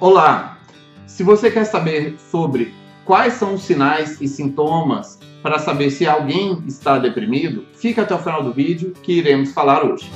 Olá! Se você quer saber sobre quais são os sinais e sintomas para saber se alguém está deprimido, fica até o final do vídeo que iremos falar hoje.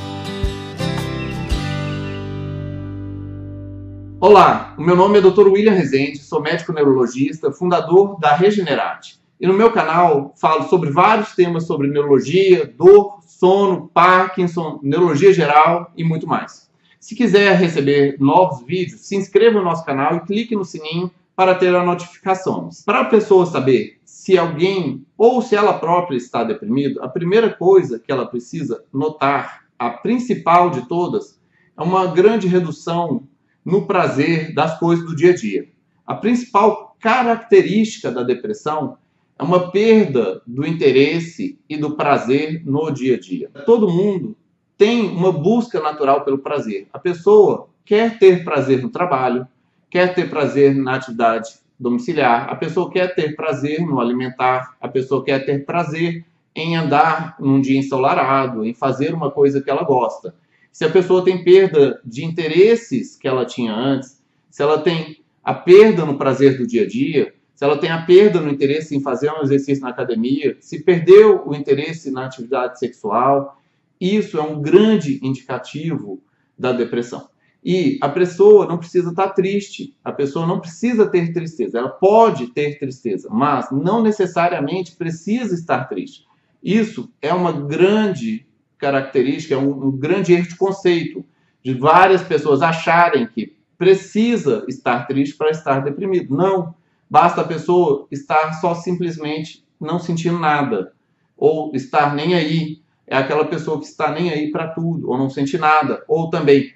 Olá, o meu nome é Dr. William Rezende, sou médico neurologista, fundador da Regenerate. E no meu canal falo sobre vários temas sobre neurologia, dor, sono, Parkinson, neurologia geral e muito mais. Se quiser receber novos vídeos, se inscreva no nosso canal e clique no sininho para ter as notificações. Para a pessoa saber se alguém ou se ela própria está deprimida, a primeira coisa que ela precisa notar, a principal de todas, é uma grande redução no prazer das coisas do dia a dia. A principal característica da depressão é uma perda do interesse e do prazer no dia a dia. Todo mundo tem uma busca natural pelo prazer. A pessoa quer ter prazer no trabalho, quer ter prazer na atividade domiciliar, a pessoa quer ter prazer no alimentar, a pessoa quer ter prazer em andar num dia ensolarado, em fazer uma coisa que ela gosta. Se a pessoa tem perda de interesses que ela tinha antes, se ela tem a perda no prazer do dia a dia, se ela tem a perda no interesse em fazer um exercício na academia, se perdeu o interesse na atividade sexual, isso é um grande indicativo da depressão. E a pessoa não precisa estar triste, a pessoa não precisa ter tristeza. Ela pode ter tristeza, mas não necessariamente precisa estar triste. Isso é uma grande característica, é um, um grande erro de conceito de várias pessoas acharem que precisa estar triste para estar deprimido. Não, basta a pessoa estar só simplesmente não sentindo nada ou estar nem aí é aquela pessoa que está nem aí para tudo, ou não sente nada, ou também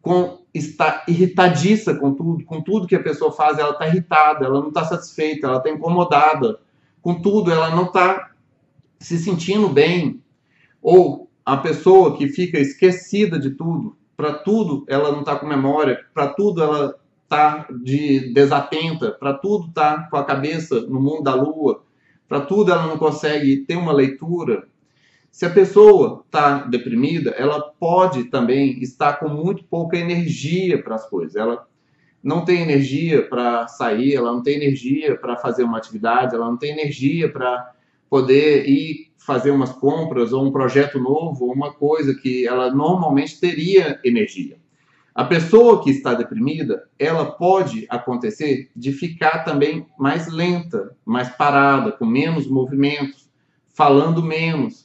com, está irritadiça com tudo, com tudo que a pessoa faz, ela está irritada, ela não está satisfeita, ela está incomodada com tudo, ela não está se sentindo bem, ou a pessoa que fica esquecida de tudo, para tudo ela não está com memória, para tudo ela está de desatenta, para tudo está com a cabeça no mundo da lua, para tudo ela não consegue ter uma leitura, se a pessoa está deprimida, ela pode também estar com muito pouca energia para as coisas. Ela não tem energia para sair, ela não tem energia para fazer uma atividade, ela não tem energia para poder ir fazer umas compras ou um projeto novo, ou uma coisa que ela normalmente teria energia. A pessoa que está deprimida, ela pode acontecer de ficar também mais lenta, mais parada, com menos movimentos, falando menos,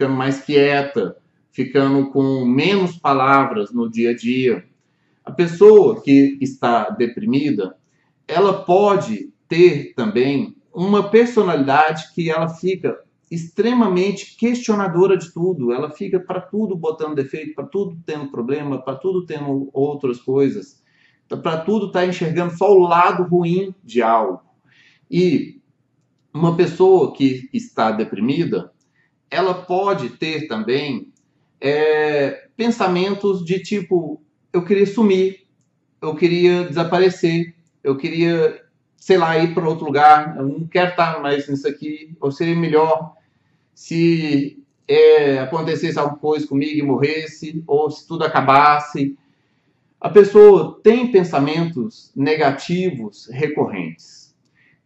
ficando mais quieta, ficando com menos palavras no dia a dia. A pessoa que está deprimida, ela pode ter também uma personalidade que ela fica extremamente questionadora de tudo. Ela fica para tudo botando defeito, para tudo tendo problema, para tudo tendo outras coisas. Para tudo estar tá enxergando só o lado ruim de algo. E uma pessoa que está deprimida, ela pode ter também é, pensamentos de tipo: eu queria sumir, eu queria desaparecer, eu queria, sei lá, ir para outro lugar, eu não quero estar mais nisso aqui, ou seria melhor se é, acontecesse alguma coisa comigo e morresse, ou se tudo acabasse. A pessoa tem pensamentos negativos recorrentes.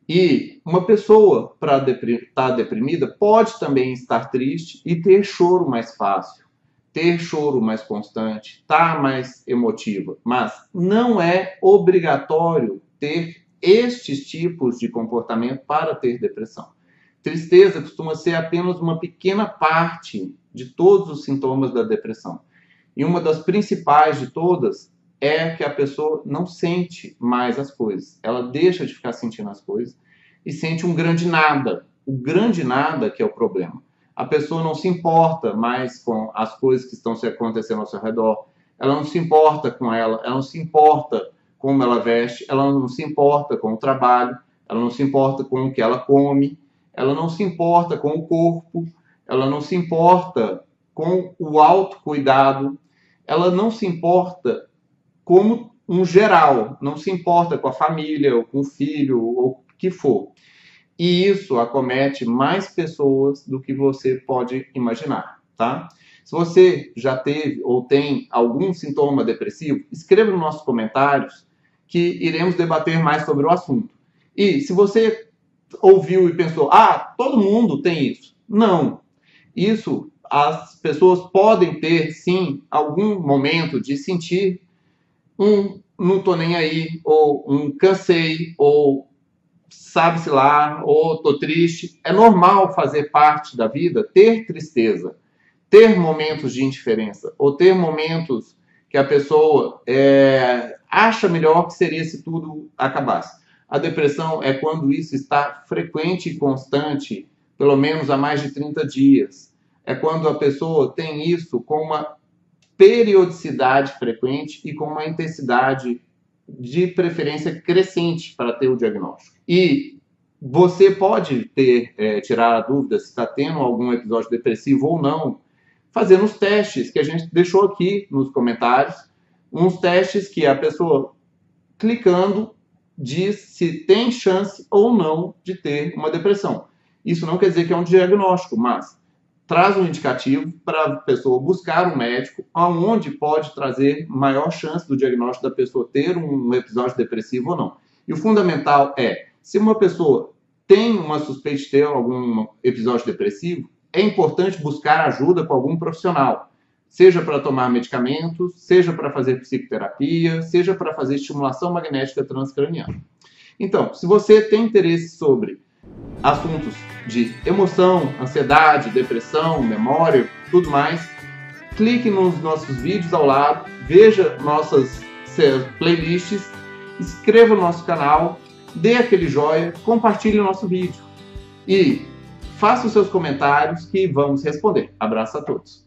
E uma pessoa, para estar tá deprimida, pode também estar triste e ter choro mais fácil, ter choro mais constante, estar tá mais emotiva. Mas não é obrigatório ter estes tipos de comportamento para ter depressão. Tristeza costuma ser apenas uma pequena parte de todos os sintomas da depressão. E uma das principais de todas é que a pessoa não sente mais as coisas. Ela deixa de ficar sentindo as coisas e sente um grande nada. O grande nada que é o problema. A pessoa não se importa mais com as coisas que estão acontecendo ao seu redor. Ela não se importa com ela, ela não se importa como ela veste, ela não se importa com o trabalho, ela não se importa com o que ela come, ela não se importa com o corpo, ela não se importa com o autocuidado, ela não se importa como um geral, não se importa com a família, ou com o filho, ou o que for. E isso acomete mais pessoas do que você pode imaginar, tá? Se você já teve ou tem algum sintoma depressivo, escreva nos nossos comentários que iremos debater mais sobre o assunto. E se você ouviu e pensou, ah, todo mundo tem isso. Não. Isso as pessoas podem ter, sim, algum momento de sentir um não tô nem aí, ou um cansei, ou sabe-se lá, ou tô triste. É normal fazer parte da vida ter tristeza, ter momentos de indiferença, ou ter momentos que a pessoa é, acha melhor que seria se tudo acabasse. A depressão é quando isso está frequente e constante, pelo menos há mais de 30 dias é quando a pessoa tem isso com uma periodicidade frequente e com uma intensidade de preferência crescente para ter o diagnóstico. E você pode ter, é, tirar a dúvida se está tendo algum episódio depressivo ou não, fazendo os testes que a gente deixou aqui nos comentários, uns testes que a pessoa clicando diz se tem chance ou não de ter uma depressão. Isso não quer dizer que é um diagnóstico, mas traz um indicativo para a pessoa buscar um médico, aonde pode trazer maior chance do diagnóstico da pessoa ter um episódio depressivo ou não. E o fundamental é, se uma pessoa tem uma suspeita de ter algum episódio depressivo, é importante buscar ajuda com algum profissional, seja para tomar medicamentos, seja para fazer psicoterapia, seja para fazer estimulação magnética transcraniana. Então, se você tem interesse sobre assuntos de emoção, ansiedade, depressão, memória, tudo mais, clique nos nossos vídeos ao lado, veja nossas playlists, inscreva no nosso canal, dê aquele joia, compartilhe o nosso vídeo e faça os seus comentários que vamos responder. Abraço a todos.